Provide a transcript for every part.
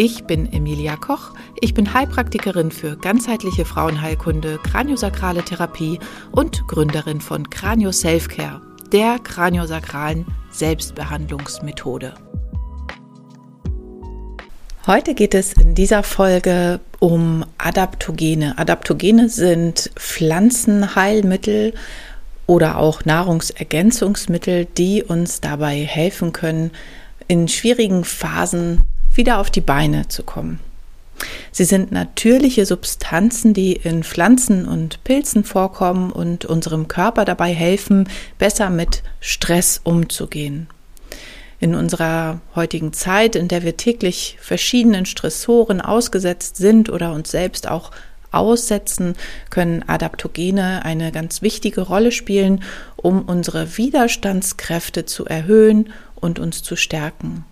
Ich bin Emilia Koch. Ich bin Heilpraktikerin für ganzheitliche Frauenheilkunde, kraniosakrale Therapie und Gründerin von Kranio Selfcare, der kraniosakralen Selbstbehandlungsmethode. Heute geht es in dieser Folge um Adaptogene. Adaptogene sind Pflanzenheilmittel oder auch Nahrungsergänzungsmittel, die uns dabei helfen können, in schwierigen Phasen wieder auf die Beine zu kommen. Sie sind natürliche Substanzen, die in Pflanzen und Pilzen vorkommen und unserem Körper dabei helfen, besser mit Stress umzugehen. In unserer heutigen Zeit, in der wir täglich verschiedenen Stressoren ausgesetzt sind oder uns selbst auch aussetzen, können Adaptogene eine ganz wichtige Rolle spielen, um unsere Widerstandskräfte zu erhöhen und uns zu stärken.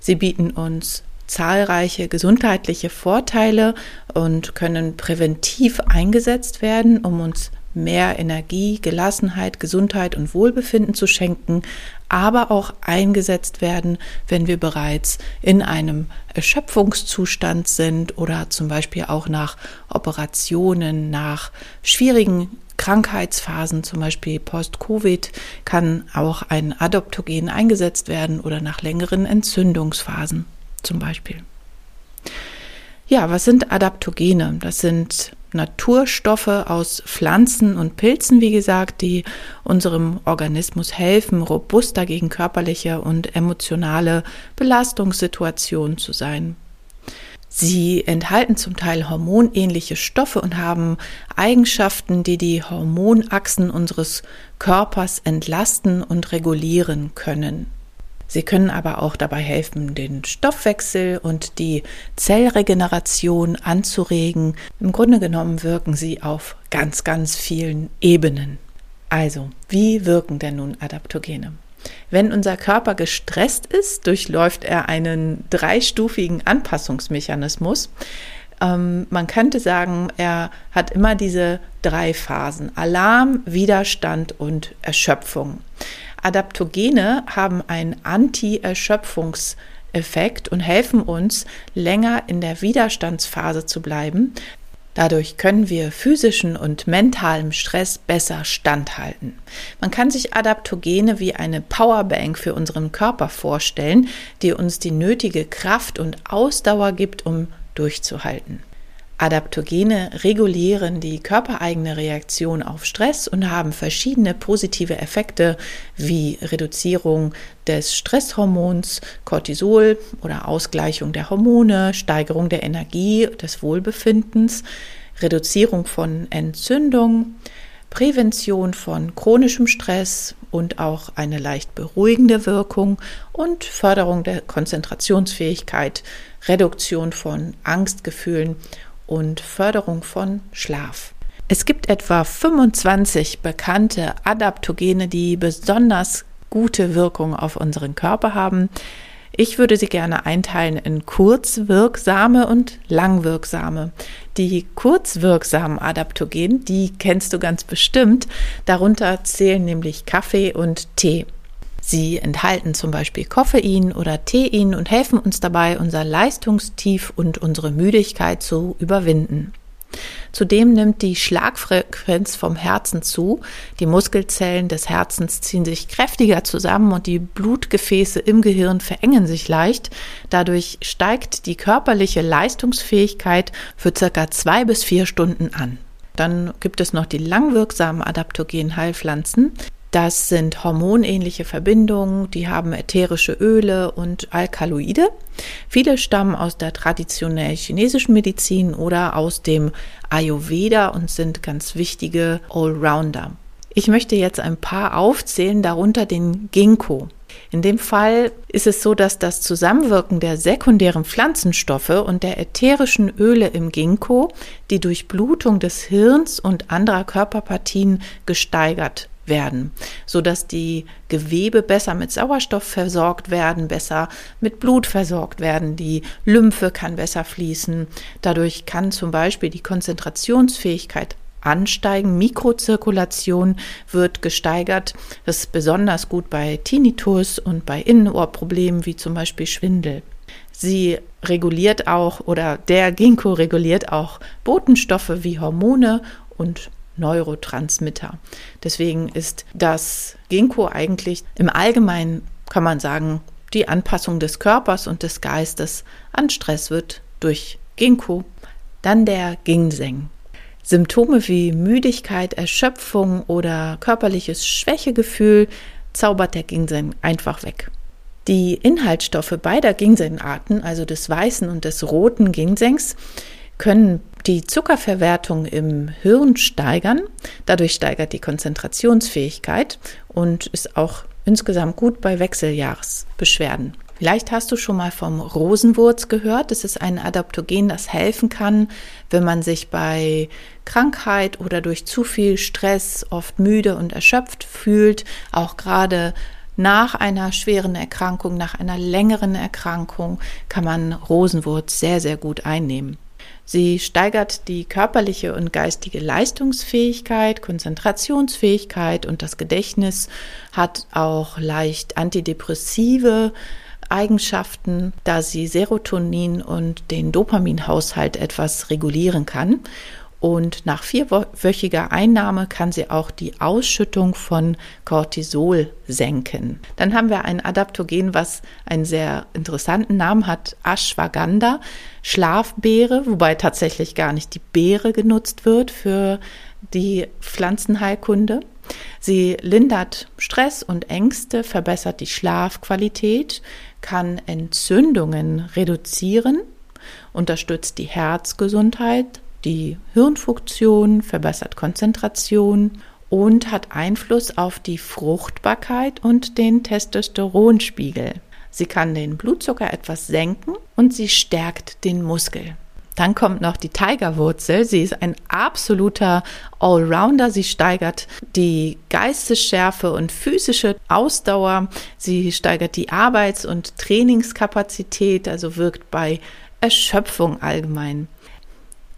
Sie bieten uns zahlreiche gesundheitliche Vorteile und können präventiv eingesetzt werden, um uns mehr Energie, Gelassenheit, Gesundheit und Wohlbefinden zu schenken, aber auch eingesetzt werden, wenn wir bereits in einem Erschöpfungszustand sind oder zum Beispiel auch nach Operationen, nach schwierigen Krankheitsphasen, zum Beispiel Post-Covid, kann auch ein Adoptogen eingesetzt werden oder nach längeren Entzündungsphasen zum Beispiel. Ja, was sind Adaptogene? Das sind Naturstoffe aus Pflanzen und Pilzen, wie gesagt, die unserem Organismus helfen, robuster gegen körperliche und emotionale Belastungssituationen zu sein. Sie enthalten zum Teil hormonähnliche Stoffe und haben Eigenschaften, die die Hormonachsen unseres Körpers entlasten und regulieren können. Sie können aber auch dabei helfen, den Stoffwechsel und die Zellregeneration anzuregen. Im Grunde genommen wirken sie auf ganz, ganz vielen Ebenen. Also, wie wirken denn nun Adaptogene? Wenn unser Körper gestresst ist, durchläuft er einen dreistufigen Anpassungsmechanismus. Ähm, man könnte sagen, er hat immer diese drei Phasen. Alarm, Widerstand und Erschöpfung. Adaptogene haben einen Anti-Erschöpfungseffekt und helfen uns, länger in der Widerstandsphase zu bleiben. Dadurch können wir physischen und mentalem Stress besser standhalten. Man kann sich Adaptogene wie eine Powerbank für unseren Körper vorstellen, die uns die nötige Kraft und Ausdauer gibt, um durchzuhalten. Adaptogene regulieren die körpereigene Reaktion auf Stress und haben verschiedene positive Effekte wie Reduzierung des Stresshormons Cortisol oder Ausgleichung der Hormone, Steigerung der Energie, des Wohlbefindens, Reduzierung von Entzündung, Prävention von chronischem Stress und auch eine leicht beruhigende Wirkung und Förderung der Konzentrationsfähigkeit, Reduktion von Angstgefühlen und Förderung von Schlaf. Es gibt etwa 25 bekannte Adaptogene, die besonders gute Wirkung auf unseren Körper haben. Ich würde sie gerne einteilen in kurzwirksame und langwirksame. Die kurzwirksamen Adaptogene, die kennst du ganz bestimmt. Darunter zählen nämlich Kaffee und Tee. Sie enthalten zum Beispiel Koffein oder Tein und helfen uns dabei, unser Leistungstief und unsere Müdigkeit zu überwinden. Zudem nimmt die Schlagfrequenz vom Herzen zu. Die Muskelzellen des Herzens ziehen sich kräftiger zusammen und die Blutgefäße im Gehirn verengen sich leicht. Dadurch steigt die körperliche Leistungsfähigkeit für circa zwei bis vier Stunden an. Dann gibt es noch die langwirksamen Adaptogen-Heilpflanzen. Das sind hormonähnliche Verbindungen, die haben ätherische Öle und Alkaloide. Viele stammen aus der traditionell chinesischen Medizin oder aus dem Ayurveda und sind ganz wichtige Allrounder. Ich möchte jetzt ein paar aufzählen, darunter den Ginkgo. In dem Fall ist es so, dass das Zusammenwirken der sekundären Pflanzenstoffe und der ätherischen Öle im Ginkgo die Durchblutung des Hirns und anderer Körperpartien gesteigert werden, so dass die Gewebe besser mit Sauerstoff versorgt werden, besser mit Blut versorgt werden, die Lymphe kann besser fließen. Dadurch kann zum Beispiel die Konzentrationsfähigkeit ansteigen. Mikrozirkulation wird gesteigert. Das ist besonders gut bei Tinnitus und bei Innenohrproblemen wie zum Beispiel Schwindel. Sie reguliert auch oder der Ginkgo reguliert auch Botenstoffe wie Hormone und Neurotransmitter. Deswegen ist das Ginkgo eigentlich im Allgemeinen, kann man sagen, die Anpassung des Körpers und des Geistes an Stress wird durch Ginkgo. Dann der Ginseng. Symptome wie Müdigkeit, Erschöpfung oder körperliches Schwächegefühl zaubert der Ginseng einfach weg. Die Inhaltsstoffe beider Ginsengarten, also des weißen und des roten Ginsengs, können die Zuckerverwertung im Hirn steigern. Dadurch steigert die Konzentrationsfähigkeit und ist auch insgesamt gut bei Wechseljahresbeschwerden. Vielleicht hast du schon mal vom Rosenwurz gehört. Es ist ein Adaptogen, das helfen kann, wenn man sich bei Krankheit oder durch zu viel Stress oft müde und erschöpft fühlt, auch gerade nach einer schweren Erkrankung, nach einer längeren Erkrankung kann man Rosenwurz sehr, sehr gut einnehmen. Sie steigert die körperliche und geistige Leistungsfähigkeit, Konzentrationsfähigkeit und das Gedächtnis, hat auch leicht antidepressive Eigenschaften, da sie Serotonin und den Dopaminhaushalt etwas regulieren kann. Und nach vierwöchiger Einnahme kann sie auch die Ausschüttung von Cortisol senken. Dann haben wir ein Adaptogen, was einen sehr interessanten Namen hat, Ashwagandha, Schlafbeere, wobei tatsächlich gar nicht die Beere genutzt wird für die Pflanzenheilkunde. Sie lindert Stress und Ängste, verbessert die Schlafqualität, kann Entzündungen reduzieren, unterstützt die Herzgesundheit, die Hirnfunktion, verbessert Konzentration und hat Einfluss auf die Fruchtbarkeit und den Testosteronspiegel. Sie kann den Blutzucker etwas senken und sie stärkt den Muskel. Dann kommt noch die Tigerwurzel. Sie ist ein absoluter Allrounder. Sie steigert die Geistesschärfe und physische Ausdauer. Sie steigert die Arbeits- und Trainingskapazität, also wirkt bei Erschöpfung allgemein.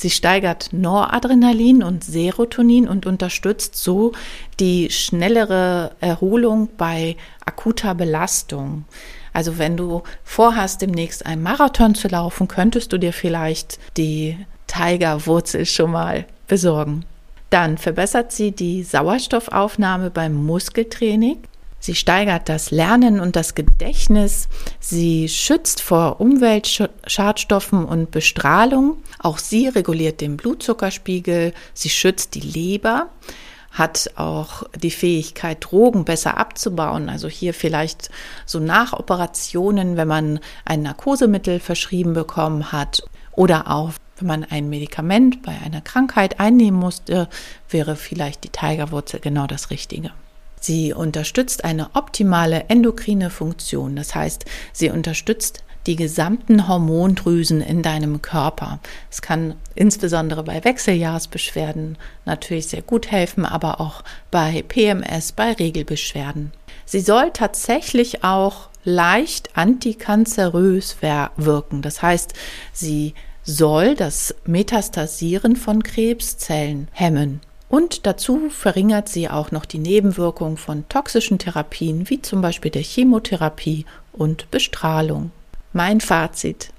Sie steigert Noradrenalin und Serotonin und unterstützt so die schnellere Erholung bei akuter Belastung. Also wenn du vorhast, demnächst einen Marathon zu laufen, könntest du dir vielleicht die Tigerwurzel schon mal besorgen. Dann verbessert sie die Sauerstoffaufnahme beim Muskeltraining. Sie steigert das Lernen und das Gedächtnis. Sie schützt vor Umweltschadstoffen und Bestrahlung. Auch sie reguliert den Blutzuckerspiegel. Sie schützt die Leber hat auch die Fähigkeit, Drogen besser abzubauen. Also hier vielleicht so nach Operationen, wenn man ein Narkosemittel verschrieben bekommen hat oder auch wenn man ein Medikament bei einer Krankheit einnehmen musste, wäre vielleicht die Tigerwurzel genau das Richtige. Sie unterstützt eine optimale endokrine Funktion. Das heißt, sie unterstützt die gesamten Hormondrüsen in deinem Körper. Es kann insbesondere bei Wechseljahrsbeschwerden natürlich sehr gut helfen, aber auch bei PMS, bei Regelbeschwerden. Sie soll tatsächlich auch leicht antikanzerös wirken. Das heißt, sie soll das Metastasieren von Krebszellen hemmen. Und dazu verringert sie auch noch die Nebenwirkung von toxischen Therapien wie zum Beispiel der Chemotherapie und Bestrahlung. Mein Fazit.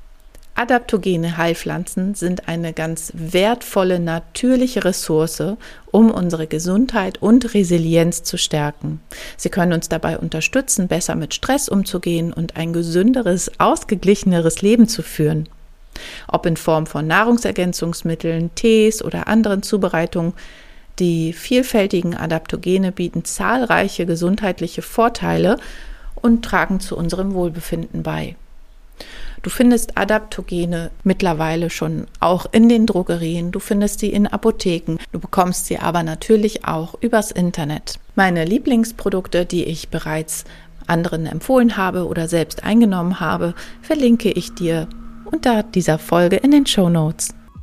Adaptogene Heilpflanzen sind eine ganz wertvolle natürliche Ressource, um unsere Gesundheit und Resilienz zu stärken. Sie können uns dabei unterstützen, besser mit Stress umzugehen und ein gesünderes, ausgeglicheneres Leben zu führen. Ob in Form von Nahrungsergänzungsmitteln, Tees oder anderen Zubereitungen, die vielfältigen Adaptogene bieten zahlreiche gesundheitliche Vorteile und tragen zu unserem Wohlbefinden bei. Du findest Adaptogene mittlerweile schon auch in den Drogerien, du findest sie in Apotheken, du bekommst sie aber natürlich auch übers Internet. Meine Lieblingsprodukte, die ich bereits anderen empfohlen habe oder selbst eingenommen habe, verlinke ich dir unter dieser Folge in den Show Notes.